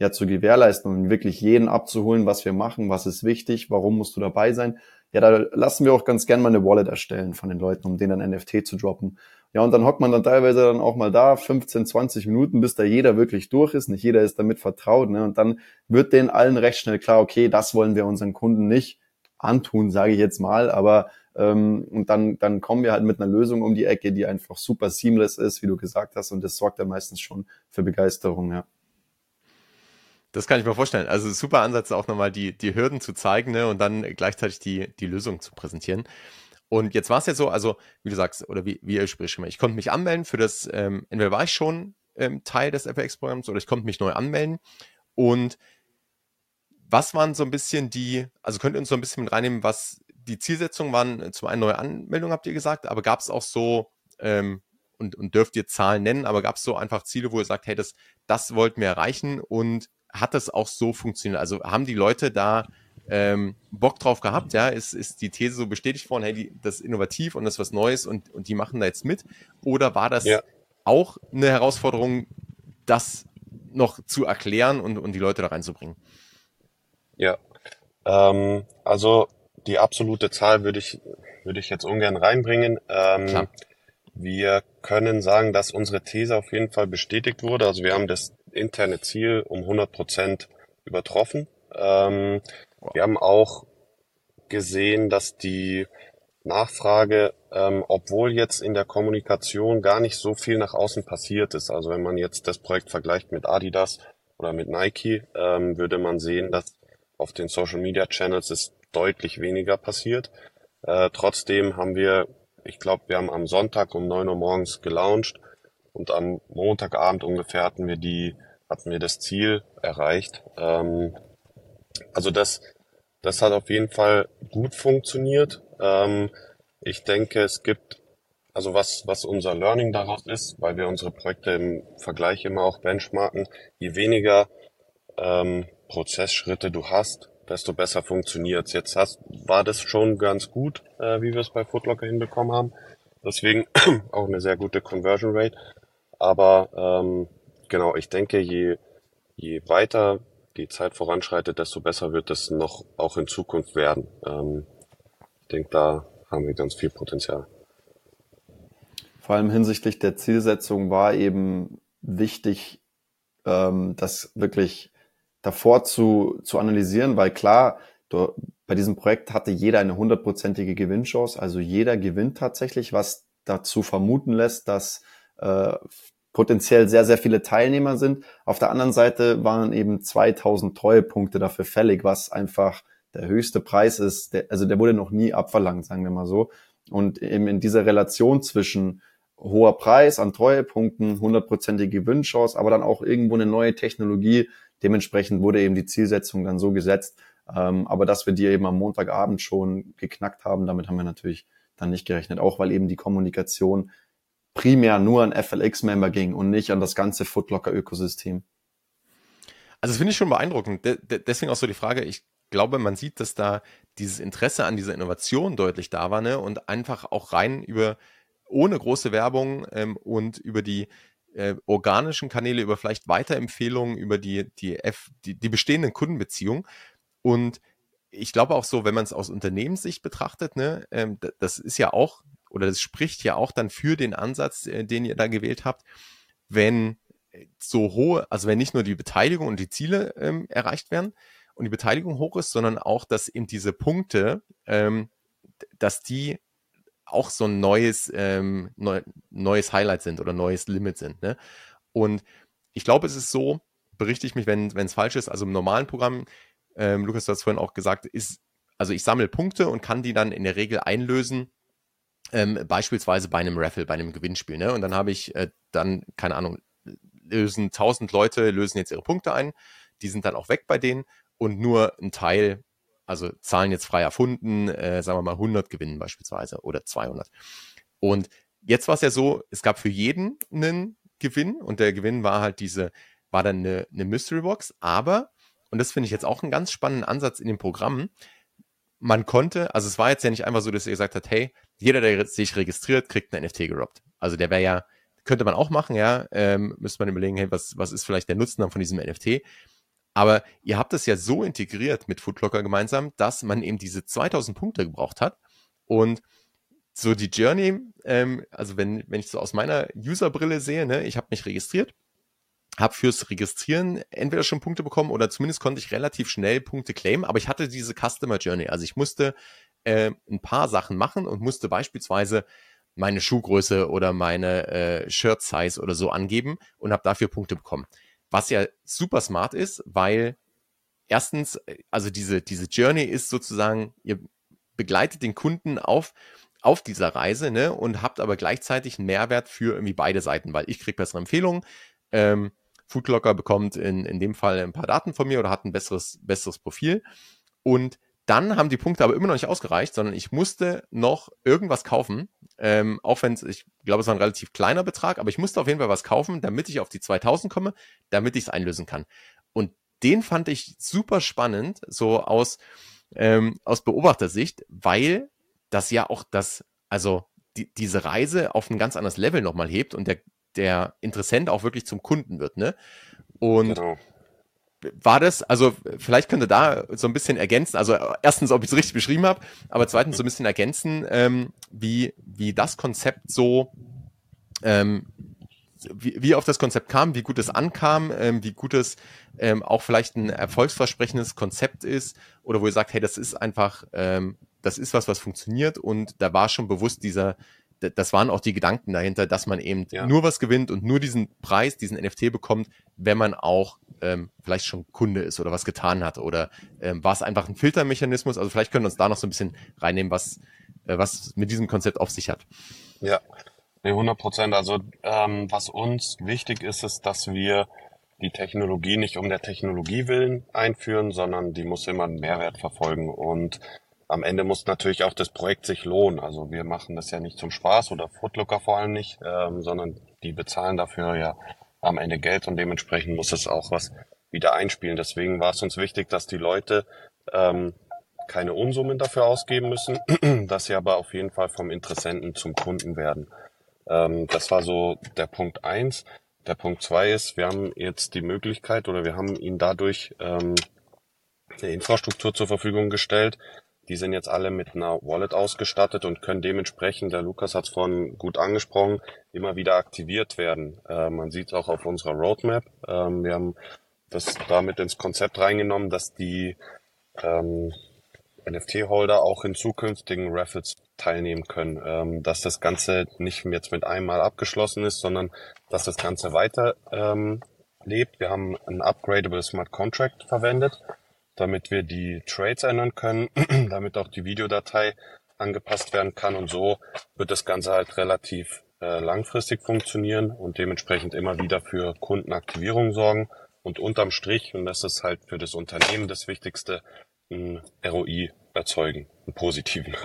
ja zu gewährleisten und wirklich jeden abzuholen, was wir machen, was ist wichtig, warum musst du dabei sein. Ja, da lassen wir auch ganz gern mal eine Wallet erstellen von den Leuten, um denen dann NFT zu droppen. Ja, und dann hockt man dann teilweise dann auch mal da, 15, 20 Minuten, bis da jeder wirklich durch ist. Nicht jeder ist damit vertraut. Ne? Und dann wird denen allen recht schnell klar, okay, das wollen wir unseren Kunden nicht antun, sage ich jetzt mal. Aber ähm, und dann, dann kommen wir halt mit einer Lösung um die Ecke, die einfach super seamless ist, wie du gesagt hast. Und das sorgt dann meistens schon für Begeisterung, ja. Das kann ich mir vorstellen. Also super Ansatz, auch nochmal die, die Hürden zu zeigen ne, und dann gleichzeitig die, die Lösung zu präsentieren. Und jetzt war es ja so, also wie du sagst, oder wie, wie ihr spricht mal, ich konnte mich anmelden für das, ähm, entweder war ich schon ähm, Teil des FX-Programms oder ich konnte mich neu anmelden. Und was waren so ein bisschen die, also könnt ihr uns so ein bisschen mit reinnehmen, was die Zielsetzungen waren? Zum einen neue Anmeldungen, habt ihr gesagt, aber gab es auch so, ähm, und, und dürft ihr Zahlen nennen, aber gab es so einfach Ziele, wo ihr sagt, hey, das, das wollten wir erreichen und hat das auch so funktioniert? Also haben die Leute da ähm, Bock drauf gehabt, ja, ist, ist die These so bestätigt worden, hey, die, das ist innovativ und das ist was Neues und, und die machen da jetzt mit? Oder war das ja. auch eine Herausforderung, das noch zu erklären und, und die Leute da reinzubringen? Ja, ähm, also die absolute Zahl würde ich, würde ich jetzt ungern reinbringen. Ähm, wir können sagen, dass unsere These auf jeden Fall bestätigt wurde. Also wir haben das interne Ziel um 100 Prozent übertroffen. Ähm, wir haben auch gesehen, dass die Nachfrage, ähm, obwohl jetzt in der Kommunikation gar nicht so viel nach außen passiert ist. Also wenn man jetzt das Projekt vergleicht mit Adidas oder mit Nike, ähm, würde man sehen, dass auf den Social Media Channels ist deutlich weniger passiert. Äh, trotzdem haben wir, ich glaube, wir haben am Sonntag um neun Uhr morgens gelauncht und am Montagabend ungefähr hatten wir die, hatten wir das Ziel erreicht. Ähm, also das, das hat auf jeden Fall gut funktioniert. Ähm, ich denke, es gibt, also was, was unser Learning daraus ist, weil wir unsere Projekte im Vergleich immer auch benchmarken, je weniger ähm, Prozessschritte du hast, desto besser funktioniert's. Jetzt hast, war das schon ganz gut, äh, wie wir es bei Footlocker hinbekommen haben. Deswegen [CLEARS THROAT] auch eine sehr gute Conversion Rate. Aber ähm, genau, ich denke, je, je weiter die Zeit voranschreitet, desto besser wird es noch auch in Zukunft werden. Ähm, ich denke, da haben wir ganz viel Potenzial. Vor allem hinsichtlich der Zielsetzung war eben wichtig, ähm, das wirklich davor zu, zu analysieren, weil klar, du, bei diesem Projekt hatte jeder eine hundertprozentige Gewinnchance, also jeder gewinnt tatsächlich, was dazu vermuten lässt, dass äh, potenziell sehr, sehr viele Teilnehmer sind. Auf der anderen Seite waren eben 2000 Treuepunkte dafür fällig, was einfach der höchste Preis ist. Der, also der wurde noch nie abverlangt, sagen wir mal so. Und eben in dieser Relation zwischen hoher Preis an Treuepunkten, hundertprozentige Gewinnchance, aber dann auch irgendwo eine neue Technologie. Dementsprechend wurde eben die Zielsetzung dann so gesetzt. Ähm, aber dass wir die eben am Montagabend schon geknackt haben, damit haben wir natürlich dann nicht gerechnet. Auch weil eben die Kommunikation primär nur an FLX-Member ging und nicht an das ganze Footlocker-Ökosystem. Also das finde ich schon beeindruckend. De deswegen auch so die Frage, ich glaube, man sieht, dass da dieses Interesse an dieser Innovation deutlich da war ne? und einfach auch rein über, ohne große Werbung ähm, und über die äh, organischen Kanäle, über vielleicht Weiterempfehlungen, über die, die, F, die, die bestehenden Kundenbeziehungen. Und ich glaube auch so, wenn man es aus Unternehmenssicht betrachtet, ne, ähm, das ist ja auch oder das spricht ja auch dann für den Ansatz, äh, den ihr da gewählt habt, wenn äh, so hohe, also wenn nicht nur die Beteiligung und die Ziele ähm, erreicht werden und die Beteiligung hoch ist, sondern auch, dass eben diese Punkte, ähm, dass die auch so ein neues, ähm, neu, neues Highlight sind oder neues Limit sind. Ne? Und ich glaube, es ist so, berichte ich mich, wenn es falsch ist, also im normalen Programm, ähm, Lukas, du hast vorhin auch gesagt, ist, also ich sammle Punkte und kann die dann in der Regel einlösen ähm, beispielsweise bei einem Raffle, bei einem Gewinnspiel. Ne? Und dann habe ich äh, dann, keine Ahnung, lösen 1000 Leute, lösen jetzt ihre Punkte ein, die sind dann auch weg bei denen und nur ein Teil, also Zahlen jetzt frei erfunden, äh, sagen wir mal 100 gewinnen beispielsweise oder 200. Und jetzt war es ja so, es gab für jeden einen Gewinn und der Gewinn war halt diese, war dann eine, eine Mystery Box, aber, und das finde ich jetzt auch einen ganz spannenden Ansatz in dem Programm, man konnte, also es war jetzt ja nicht einfach so, dass ihr gesagt habt, hey, jeder, der sich registriert, kriegt ein NFT gerobbt. Also der wäre ja, könnte man auch machen, ja, ähm, müsste man überlegen, hey, was, was ist vielleicht der Nutzen dann von diesem NFT? Aber ihr habt es ja so integriert mit Foodlocker gemeinsam, dass man eben diese 2000 Punkte gebraucht hat und so die Journey, ähm, also wenn, wenn ich so aus meiner Userbrille sehe, ne, ich habe mich registriert, habe fürs Registrieren entweder schon Punkte bekommen oder zumindest konnte ich relativ schnell Punkte claimen, aber ich hatte diese Customer Journey. Also ich musste äh, ein paar Sachen machen und musste beispielsweise meine Schuhgröße oder meine äh, Shirt Size oder so angeben und habe dafür Punkte bekommen. Was ja super smart ist, weil erstens, äh, also diese, diese Journey ist sozusagen, ihr begleitet den Kunden auf, auf dieser Reise ne, und habt aber gleichzeitig einen Mehrwert für irgendwie beide Seiten, weil ich kriege bessere Empfehlungen. Ähm, Foodlocker bekommt in, in dem Fall ein paar Daten von mir oder hat ein besseres, besseres Profil. Und dann haben die Punkte aber immer noch nicht ausgereicht, sondern ich musste noch irgendwas kaufen. Ähm, auch wenn es, ich glaube, es war ein relativ kleiner Betrag, aber ich musste auf jeden Fall was kaufen, damit ich auf die 2000 komme, damit ich es einlösen kann. Und den fand ich super spannend, so aus, ähm, aus Beobachtersicht, weil das ja auch das, also die, diese Reise auf ein ganz anderes Level nochmal hebt und der, der Interessent auch wirklich zum Kunden wird, ne? Und genau war das, also vielleicht könnte da so ein bisschen ergänzen, also erstens, ob ich es richtig beschrieben habe, aber zweitens so ein bisschen ergänzen, ähm, wie, wie das Konzept so, ähm, wie, wie auf das Konzept kam, wie gut es ankam, ähm, wie gut es ähm, auch vielleicht ein erfolgsversprechendes Konzept ist oder wo ihr sagt, hey, das ist einfach, ähm, das ist was, was funktioniert und da war schon bewusst dieser, das waren auch die Gedanken dahinter, dass man eben ja. nur was gewinnt und nur diesen Preis, diesen NFT bekommt, wenn man auch ähm, vielleicht schon Kunde ist oder was getan hat oder ähm, war es einfach ein Filtermechanismus? Also vielleicht können wir uns da noch so ein bisschen reinnehmen, was, äh, was mit diesem Konzept auf sich hat. Ja, nee, 100 Prozent. Also ähm, was uns wichtig ist, ist, dass wir die Technologie nicht um der Technologie willen einführen, sondern die muss immer einen Mehrwert verfolgen. Und am Ende muss natürlich auch das Projekt sich lohnen. Also wir machen das ja nicht zum Spaß oder Footlooker vor allem nicht, ähm, sondern die bezahlen dafür ja am Ende Geld und dementsprechend muss es auch was wieder einspielen. Deswegen war es uns wichtig, dass die Leute ähm, keine Unsummen dafür ausgeben müssen, [CLEARS THROAT] dass sie aber auf jeden Fall vom Interessenten zum Kunden werden. Ähm, das war so der Punkt eins. Der Punkt zwei ist, wir haben jetzt die Möglichkeit oder wir haben ihnen dadurch ähm, eine Infrastruktur zur Verfügung gestellt. Die sind jetzt alle mit einer Wallet ausgestattet und können dementsprechend, der Lukas hat es vorhin gut angesprochen, immer wieder aktiviert werden. Äh, man sieht es auch auf unserer Roadmap. Ähm, wir haben das damit ins Konzept reingenommen, dass die ähm, NFT-Holder auch in zukünftigen Raffles teilnehmen können, ähm, dass das Ganze nicht jetzt mit einmal abgeschlossen ist, sondern dass das Ganze weiter ähm, lebt. Wir haben ein upgradable Smart Contract verwendet, damit wir die Trades ändern können, [CLEARS THROAT] damit auch die Videodatei angepasst werden kann und so wird das Ganze halt relativ äh, langfristig funktionieren und dementsprechend immer wieder für Kundenaktivierung sorgen und unterm Strich, und das ist halt für das Unternehmen das Wichtigste, ein ROI erzeugen, einen positiven.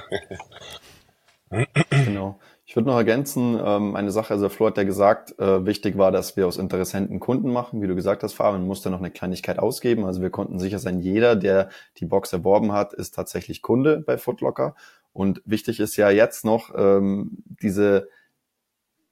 genau. Ich würde noch ergänzen, ähm, eine Sache, also Flo hat ja gesagt, äh, wichtig war, dass wir aus Interessenten Kunden machen. Wie du gesagt hast, Fabian musste noch eine Kleinigkeit ausgeben. Also wir konnten sicher sein, jeder, der die Box erworben hat, ist tatsächlich Kunde bei Footlocker. Und wichtig ist ja jetzt noch ähm, diese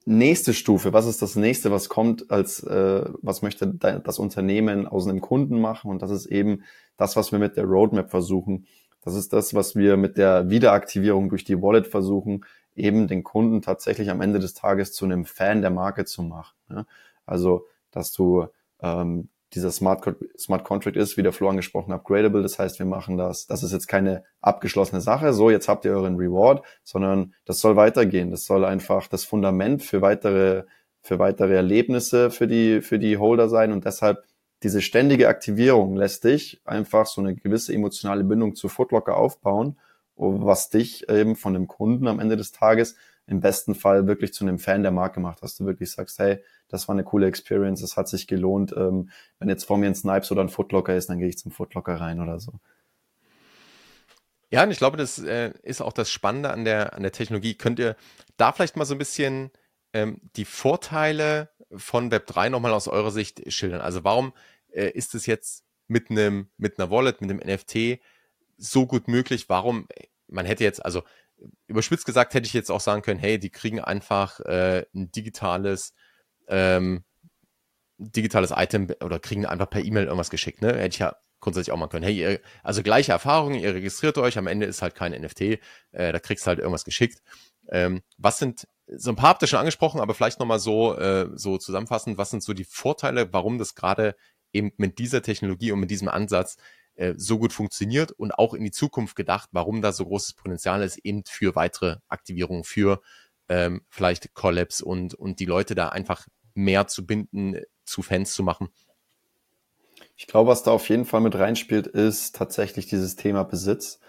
nächste Stufe, was ist das nächste, was kommt, als äh, was möchte das Unternehmen aus einem Kunden machen? Und das ist eben das, was wir mit der Roadmap versuchen. Das ist das, was wir mit der Wiederaktivierung durch die Wallet versuchen, eben den Kunden tatsächlich am Ende des Tages zu einem Fan der Marke zu machen. Ne? Also, dass du ähm, dieser Smart, Smart Contract ist, wie der Flo angesprochen, upgradable. Das heißt, wir machen das, das ist jetzt keine abgeschlossene Sache, so jetzt habt ihr euren Reward, sondern das soll weitergehen. Das soll einfach das Fundament für weitere, für weitere Erlebnisse für die, für die Holder sein und deshalb diese ständige Aktivierung lässt dich einfach so eine gewisse emotionale Bindung zu Footlocker aufbauen, was dich eben von dem Kunden am Ende des Tages im besten Fall wirklich zu einem Fan der Marke macht, dass du wirklich sagst, hey, das war eine coole Experience, das hat sich gelohnt. Ähm, wenn jetzt vor mir ein Snipes oder ein Footlocker ist, dann gehe ich zum Footlocker rein oder so. Ja, und ich glaube, das äh, ist auch das Spannende an der, an der Technologie. Könnt ihr da vielleicht mal so ein bisschen ähm, die Vorteile von Web3 nochmal aus eurer Sicht schildern? Also warum äh, ist es jetzt mit einem, mit einer Wallet, mit einem NFT so gut möglich? Warum, man hätte jetzt, also überspitzt gesagt hätte ich jetzt auch sagen können, hey, die kriegen einfach äh, ein digitales ähm, digitales Item oder kriegen einfach per E-Mail irgendwas geschickt. Ne? Hätte ich ja grundsätzlich auch mal können. Hey, ihr, also gleiche Erfahrungen, ihr registriert euch, am Ende ist halt kein NFT, äh, da kriegst du halt irgendwas geschickt. Ähm, was sind, so ein paar habt ihr schon angesprochen, aber vielleicht nochmal so, äh, so zusammenfassend, was sind so die Vorteile, warum das gerade eben mit dieser Technologie und mit diesem Ansatz äh, so gut funktioniert und auch in die Zukunft gedacht, warum da so großes Potenzial ist, eben für weitere Aktivierungen, für ähm, vielleicht Collabs und, und die Leute da einfach mehr zu binden, zu Fans zu machen. Ich glaube, was da auf jeden Fall mit reinspielt, ist tatsächlich dieses Thema Besitz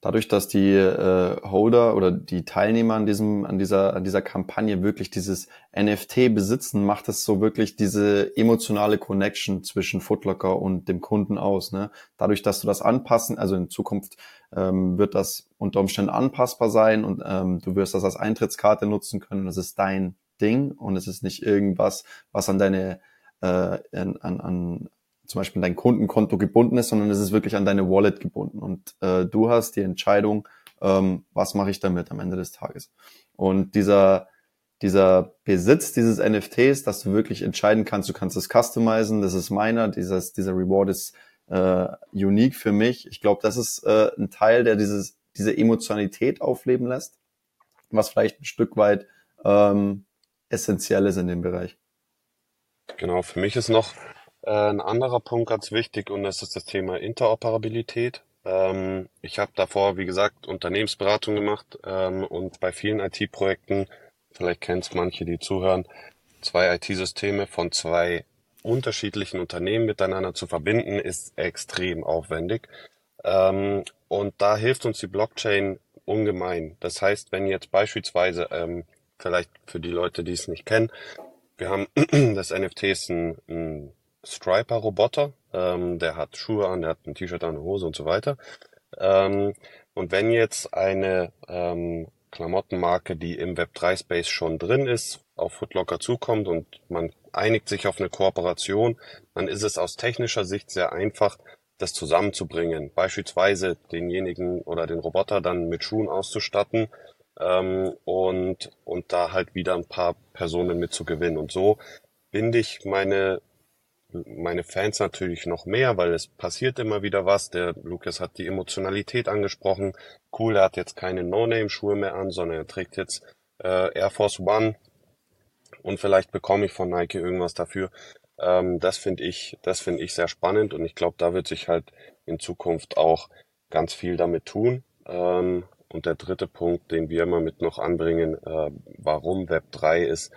dadurch, dass die äh, Holder oder die Teilnehmer an diesem, an dieser, an dieser Kampagne wirklich dieses NFT besitzen, macht es so wirklich diese emotionale Connection zwischen Footlocker und dem Kunden aus. Ne? Dadurch, dass du das anpassen, also in Zukunft ähm, wird das unter Umständen anpassbar sein und ähm, du wirst das als Eintrittskarte nutzen können. Das ist dein Ding und es ist nicht irgendwas, was an deine äh, an, an, zum Beispiel dein Kundenkonto gebunden ist, sondern es ist wirklich an deine Wallet gebunden. Und äh, du hast die Entscheidung, ähm, was mache ich damit am Ende des Tages. Und dieser, dieser Besitz dieses NFTs, dass du wirklich entscheiden kannst, du kannst es customizen, das ist meiner, dieses, dieser Reward ist äh, unique für mich. Ich glaube, das ist äh, ein Teil, der dieses, diese Emotionalität aufleben lässt, was vielleicht ein Stück weit ähm, essentiell ist in dem Bereich. Genau, für mich ist noch ein anderer Punkt ganz wichtig und das ist das Thema Interoperabilität. Ähm, ich habe davor, wie gesagt, Unternehmensberatung gemacht ähm, und bei vielen IT-Projekten, vielleicht kennt es manche, die zuhören, zwei IT-Systeme von zwei unterschiedlichen Unternehmen miteinander zu verbinden, ist extrem aufwendig. Ähm, und da hilft uns die Blockchain ungemein. Das heißt, wenn jetzt beispielsweise, vielleicht für die Leute, die es nicht kennen, wir haben [CLEARS THROAT] das NFT ist ein, ein Striper-Roboter, ähm, der hat Schuhe an, der hat ein T-Shirt an, eine Hose und so weiter. Ähm, und wenn jetzt eine ähm, Klamottenmarke, die im Web3-Space schon drin ist, auf Footlocker zukommt und man einigt sich auf eine Kooperation, dann ist es aus technischer Sicht sehr einfach, das zusammenzubringen. Beispielsweise denjenigen oder den Roboter dann mit Schuhen auszustatten ähm, und, und da halt wieder ein paar Personen mit zu gewinnen. Und so binde ich meine meine Fans natürlich noch mehr, weil es passiert immer wieder was. Der Lukas hat die Emotionalität angesprochen. Cool, er hat jetzt keine No-Name-Schuhe mehr an, sondern er trägt jetzt äh, Air Force One und vielleicht bekomme ich von Nike irgendwas dafür. Ähm, das finde ich, das finde ich sehr spannend und ich glaube, da wird sich halt in Zukunft auch ganz viel damit tun. Ähm, und der dritte Punkt, den wir immer mit noch anbringen, äh, warum Web 3 ist,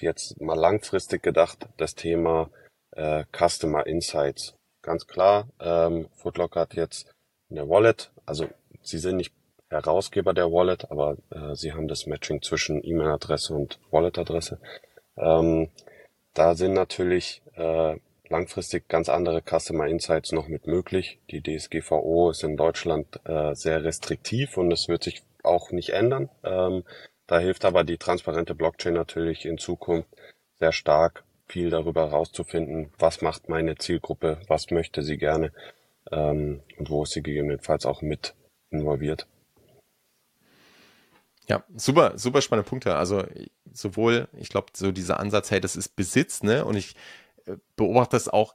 jetzt mal langfristig gedacht, das Thema äh, Customer Insights. Ganz klar, ähm, Footlocker hat jetzt eine Wallet, also sie sind nicht Herausgeber der Wallet, aber äh, sie haben das Matching zwischen E-Mail-Adresse und Wallet-Adresse. Ähm, da sind natürlich äh, langfristig ganz andere Customer Insights noch mit möglich. Die DSGVO ist in Deutschland äh, sehr restriktiv und es wird sich auch nicht ändern. Ähm, da hilft aber die transparente Blockchain natürlich in Zukunft sehr stark, viel darüber herauszufinden, was macht meine Zielgruppe, was möchte sie gerne ähm, und wo ist sie gegebenenfalls auch mit involviert. Ja, super, super spannende Punkte. Also sowohl, ich glaube, so dieser Ansatz, hey, das ist Besitz, ne? Und ich äh, beobachte das auch,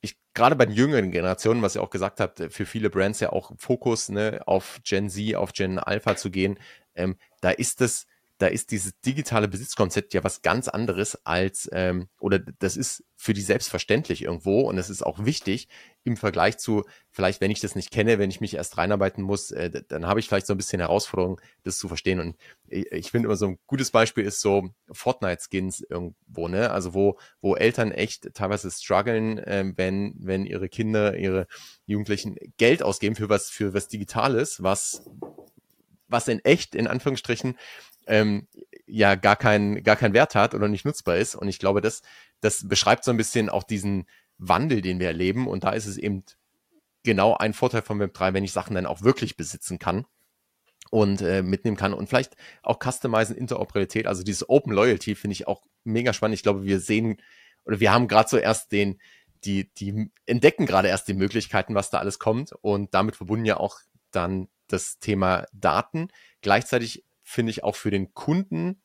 ich gerade bei den jüngeren Generationen, was ihr auch gesagt habt, für viele Brands ja auch Fokus ne, auf Gen Z, auf Gen Alpha zu gehen. Ähm, da ist das da ist dieses digitale Besitzkonzept ja was ganz anderes als, ähm, oder das ist für die selbstverständlich irgendwo und es ist auch wichtig im Vergleich zu, vielleicht wenn ich das nicht kenne, wenn ich mich erst reinarbeiten muss, äh, dann habe ich vielleicht so ein bisschen Herausforderung, das zu verstehen. Und ich, ich finde immer so ein gutes Beispiel ist so Fortnite-Skins irgendwo, ne? Also wo, wo Eltern echt teilweise strugglen, äh, wenn, wenn ihre Kinder, ihre Jugendlichen Geld ausgeben für was, für was Digitales, was was in echt, in Anführungsstrichen, ähm, ja gar keinen gar keinen Wert hat oder nicht nutzbar ist. Und ich glaube, das, das beschreibt so ein bisschen auch diesen Wandel, den wir erleben. Und da ist es eben genau ein Vorteil von Web3, wenn ich Sachen dann auch wirklich besitzen kann und äh, mitnehmen kann und vielleicht auch customizen, Interoperabilität, also dieses Open Loyalty finde ich auch mega spannend. Ich glaube, wir sehen oder wir haben gerade so erst den, die, die entdecken gerade erst die Möglichkeiten, was da alles kommt und damit verbunden ja auch dann das Thema Daten. Gleichzeitig finde ich auch für den Kunden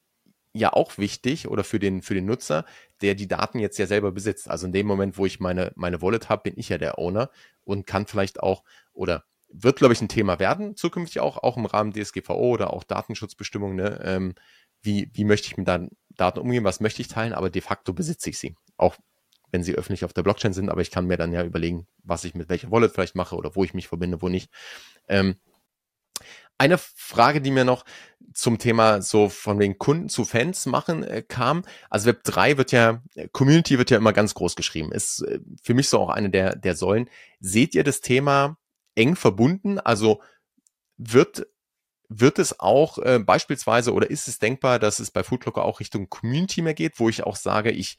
ja auch wichtig oder für den, für den Nutzer, der die Daten jetzt ja selber besitzt. Also in dem Moment, wo ich meine, meine Wallet habe, bin ich ja der Owner und kann vielleicht auch oder wird, glaube ich, ein Thema werden, zukünftig auch, auch im Rahmen DSGVO oder auch Datenschutzbestimmungen. Ne? Ähm, wie, wie möchte ich mit Daten umgehen, was möchte ich teilen, aber de facto besitze ich sie. Auch wenn sie öffentlich auf der Blockchain sind, aber ich kann mir dann ja überlegen, was ich mit welcher Wallet vielleicht mache oder wo ich mich verbinde, wo nicht. Ähm, eine Frage, die mir noch zum Thema so von den Kunden zu Fans machen äh, kam. Also Web 3 wird ja, Community wird ja immer ganz groß geschrieben. Ist äh, für mich so auch eine der, der Säulen. Seht ihr das Thema eng verbunden? Also wird, wird es auch äh, beispielsweise oder ist es denkbar, dass es bei Foodlocker auch Richtung Community mehr geht, wo ich auch sage, ich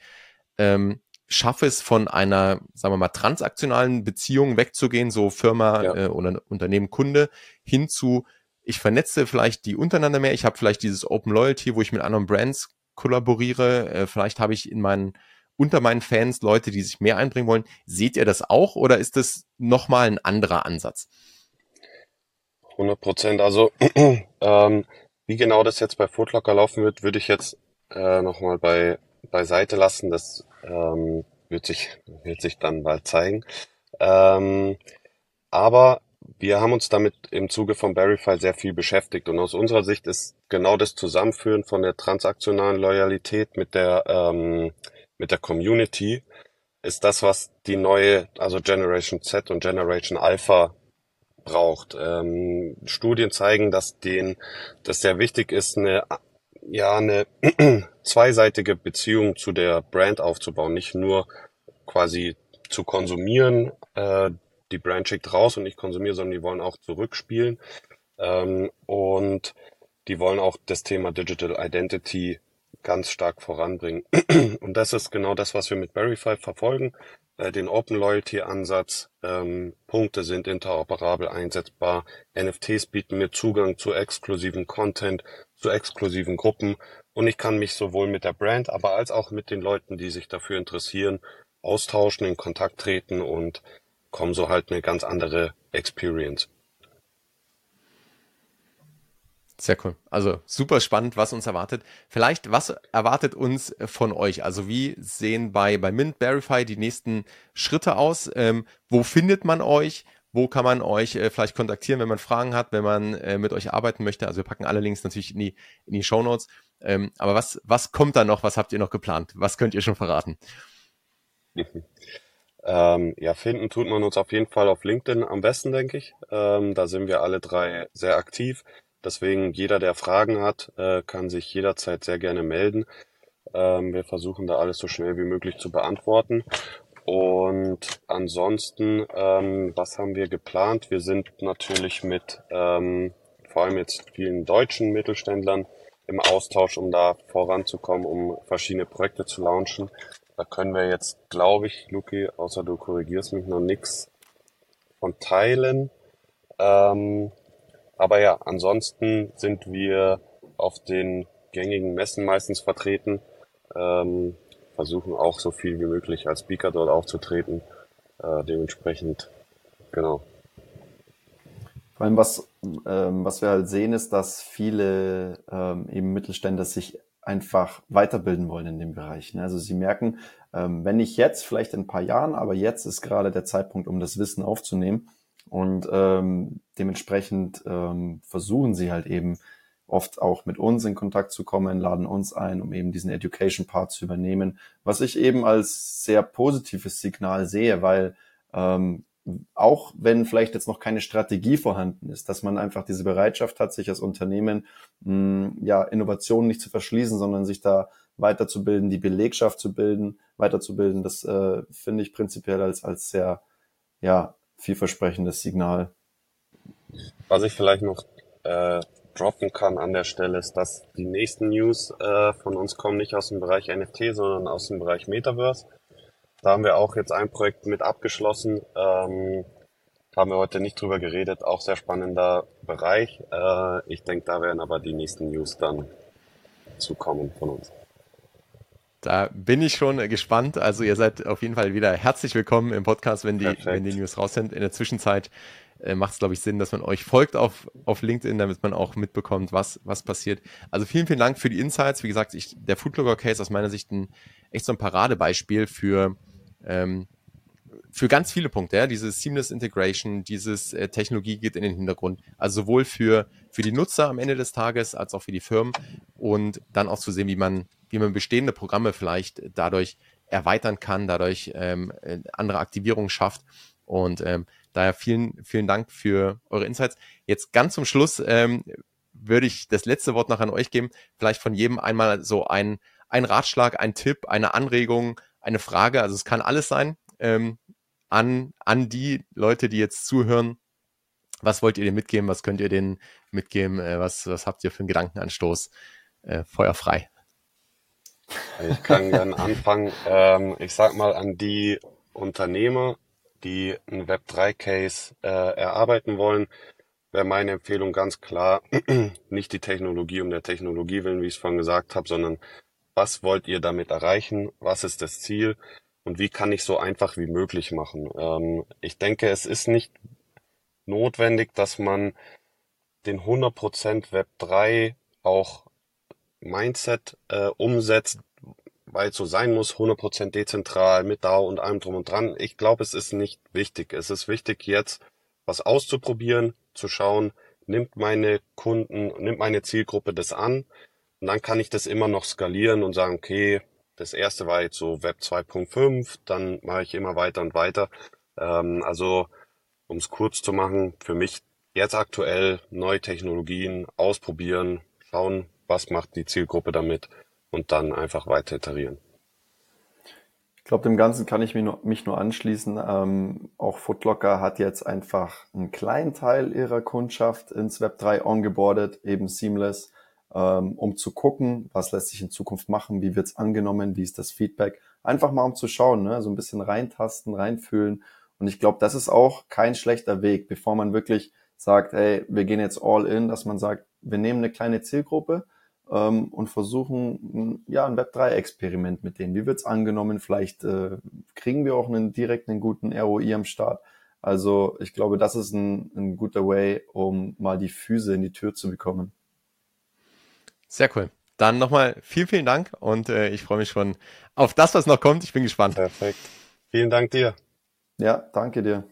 ähm, schaffe es von einer, sagen wir mal, transaktionalen Beziehung wegzugehen, so Firma ja. äh, oder Unternehmen Kunde, hin zu ich vernetze vielleicht die untereinander mehr. Ich habe vielleicht dieses Open Loyalty, wo ich mit anderen Brands kollaboriere. Äh, vielleicht habe ich in meinen unter meinen Fans Leute, die sich mehr einbringen wollen. Seht ihr das auch oder ist das nochmal ein anderer Ansatz? 100 Prozent. Also [CLEARS THROAT] ähm, wie genau das jetzt bei Footlocker laufen wird, würde ich jetzt äh, nochmal bei beiseite lassen. Das ähm, wird sich wird sich dann bald zeigen. Ähm, aber wir haben uns damit im Zuge von Verify sehr viel beschäftigt und aus unserer Sicht ist genau das Zusammenführen von der transaktionalen Loyalität mit der ähm, mit der Community ist das, was die neue, also Generation Z und Generation Alpha braucht. Ähm, Studien zeigen, dass denen das sehr wichtig ist, eine ja eine [CLEARS THROAT] zweiseitige Beziehung zu der Brand aufzubauen, nicht nur quasi zu konsumieren, äh, die Brand schickt raus und ich konsumiere, sondern die wollen auch zurückspielen. Ähm, und die wollen auch das Thema Digital Identity ganz stark voranbringen. [CLEARS THROAT] Und das ist genau das, was wir mit Verify verfolgen. Äh, den Open Loyalty Ansatz. Ähm, Punkte sind interoperabel einsetzbar. NFTs bieten mir Zugang zu exklusiven Content, zu exklusiven Gruppen. Und ich kann mich sowohl mit der Brand, aber als auch mit den Leuten, die sich dafür interessieren, austauschen, in Kontakt treten und kommen so halt eine ganz andere Experience. Sehr cool. Also super spannend, was uns erwartet. Vielleicht, was erwartet uns von euch? Also wie sehen bei, bei Mint Verify die nächsten Schritte aus? Ähm, wo findet man euch? Wo kann man euch äh, vielleicht kontaktieren, wenn man Fragen hat, wenn man äh, mit euch arbeiten möchte? Also wir packen alle Links natürlich in die, in die Show Notes. Ähm, aber was, was kommt da noch? Was habt ihr noch geplant? Was könnt ihr schon verraten? [LAUGHS] Ähm, ja, finden tut man uns auf jeden Fall auf LinkedIn am besten, denke ich. Ähm, da sind wir alle drei sehr aktiv. Deswegen jeder, der Fragen hat, äh, kann sich jederzeit sehr gerne melden. Ähm, wir versuchen da alles so schnell wie möglich zu beantworten. Und ansonsten, ähm, was haben wir geplant? Wir sind natürlich mit ähm, vor allem jetzt vielen deutschen Mittelständlern im Austausch, um da voranzukommen, um verschiedene Projekte zu launchen. Da können wir jetzt, glaube ich, Luki, außer du korrigierst mich, noch nichts von teilen. Ähm, aber ja, ansonsten sind wir auf den gängigen Messen meistens vertreten, ähm, versuchen auch so viel wie möglich als Speaker dort aufzutreten. Äh, dementsprechend, genau. Vor allem, was, ähm, was wir halt sehen, ist, dass viele ähm, eben Mittelständler sich einfach weiterbilden wollen in dem Bereich. Ne? Also sie merken, ähm, wenn nicht jetzt, vielleicht in ein paar Jahren, aber jetzt ist gerade der Zeitpunkt, um das Wissen aufzunehmen. Und ähm, dementsprechend ähm, versuchen sie halt eben oft auch mit uns in Kontakt zu kommen, laden uns ein, um eben diesen Education Part zu übernehmen, was ich eben als sehr positives Signal sehe, weil ähm, auch wenn vielleicht jetzt noch keine Strategie vorhanden ist, dass man einfach diese Bereitschaft hat, sich als Unternehmen mh, ja Innovationen nicht zu verschließen, sondern sich da weiterzubilden, die Belegschaft zu bilden, weiterzubilden, das äh, finde ich prinzipiell als als sehr ja vielversprechendes Signal. Was ich vielleicht noch äh, droppen kann an der Stelle ist, dass die nächsten News äh, von uns kommen nicht aus dem Bereich NFT, sondern aus dem Bereich Metaverse. Da haben wir auch jetzt ein Projekt mit abgeschlossen. Ähm, haben wir heute nicht drüber geredet. Auch sehr spannender Bereich. Äh, ich denke, da werden aber die nächsten News dann zukommen von uns. Da bin ich schon gespannt. Also ihr seid auf jeden Fall wieder herzlich willkommen im Podcast, wenn die, wenn die News raus sind. In der Zwischenzeit äh, macht es, glaube ich, Sinn, dass man euch folgt auf, auf LinkedIn, damit man auch mitbekommt, was, was passiert. Also vielen, vielen Dank für die Insights. Wie gesagt, ich, der Foodblogger Case aus meiner Sicht ein echt so ein Paradebeispiel für, ähm, für ganz viele Punkte, ja, dieses Seamless Integration, dieses äh, Technologie geht in den Hintergrund. Also sowohl für, für die Nutzer am Ende des Tages als auch für die Firmen und dann auch zu sehen, wie man, wie man bestehende Programme vielleicht dadurch erweitern kann, dadurch ähm, äh, andere Aktivierungen schafft. Und ähm, daher vielen, vielen Dank für eure Insights. Jetzt ganz zum Schluss ähm, würde ich das letzte Wort noch an euch geben. Vielleicht von jedem einmal so ein, ein Ratschlag, ein Tipp, eine Anregung, eine Frage. Also es kann alles sein. Ähm, an, an die Leute, die jetzt zuhören. Was wollt ihr denen mitgeben? Was könnt ihr denen mitgeben? Äh, was, was habt ihr für einen Gedankenanstoß? Äh, feuerfrei. Ich kann gerne anfangen. Ähm, ich sag mal an die Unternehmer, die einen Web3-Case äh, erarbeiten wollen, wäre meine Empfehlung ganz klar, [CLEARS THROAT] nicht die Technologie um der Technologie willen, wie ich es vorhin gesagt habe, sondern was wollt ihr damit erreichen? Was ist das Ziel? Und wie kann ich so einfach wie möglich machen? Ähm, ich denke, es ist nicht notwendig, dass man den 100% Web3 auch Mindset äh, umsetzt, weil es so sein muss, 100% dezentral mit DAO und allem drum und dran. Ich glaube, es ist nicht wichtig. Es ist wichtig, jetzt was auszuprobieren, zu schauen, nimmt meine Kunden, nimmt meine Zielgruppe das an und dann kann ich das immer noch skalieren und sagen, okay, das erste war jetzt so Web 2.5, dann mache ich immer weiter und weiter. Ähm, also, um es kurz zu machen, für mich jetzt aktuell neue Technologien ausprobieren, schauen, was macht die Zielgruppe damit und dann einfach weiter iterieren. glaube, dem Ganzen kann ich mich nur, mich nur anschließen. Ähm, auch Footlocker hat jetzt einfach einen kleinen Teil ihrer Kundschaft ins Web 3 ongeboardet, eben Seamless, ähm, um zu gucken, was lässt sich in Zukunft machen, wie wird's angenommen, wie ist das Feedback. Einfach mal um zu schauen, ne? so ein bisschen reintasten, reinfühlen. Und ich glaube, das ist auch kein schlechter Weg, bevor man wirklich sagt, hey, wir gehen jetzt all in, dass man sagt, wir nehmen eine kleine Zielgruppe, ähm, und versuchen, ja, ein Web3-Experiment mit denen. Wie wird's angenommen? Vielleicht äh, kriegen wir auch einen direkt einen guten ROI am Start. Also ich glaube, das ist ein, ein guter Way, um mal die Füße in die Tür zu bekommen. Sehr cool. Dann nochmal vielen, vielen Dank und äh, ich freue mich schon auf das, was noch kommt. Ich bin gespannt. Perfekt. Vielen Dank dir. Ja, danke dir.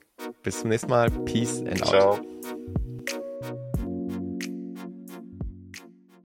Bis zum nächsten Mal. Peace and out. Ciao.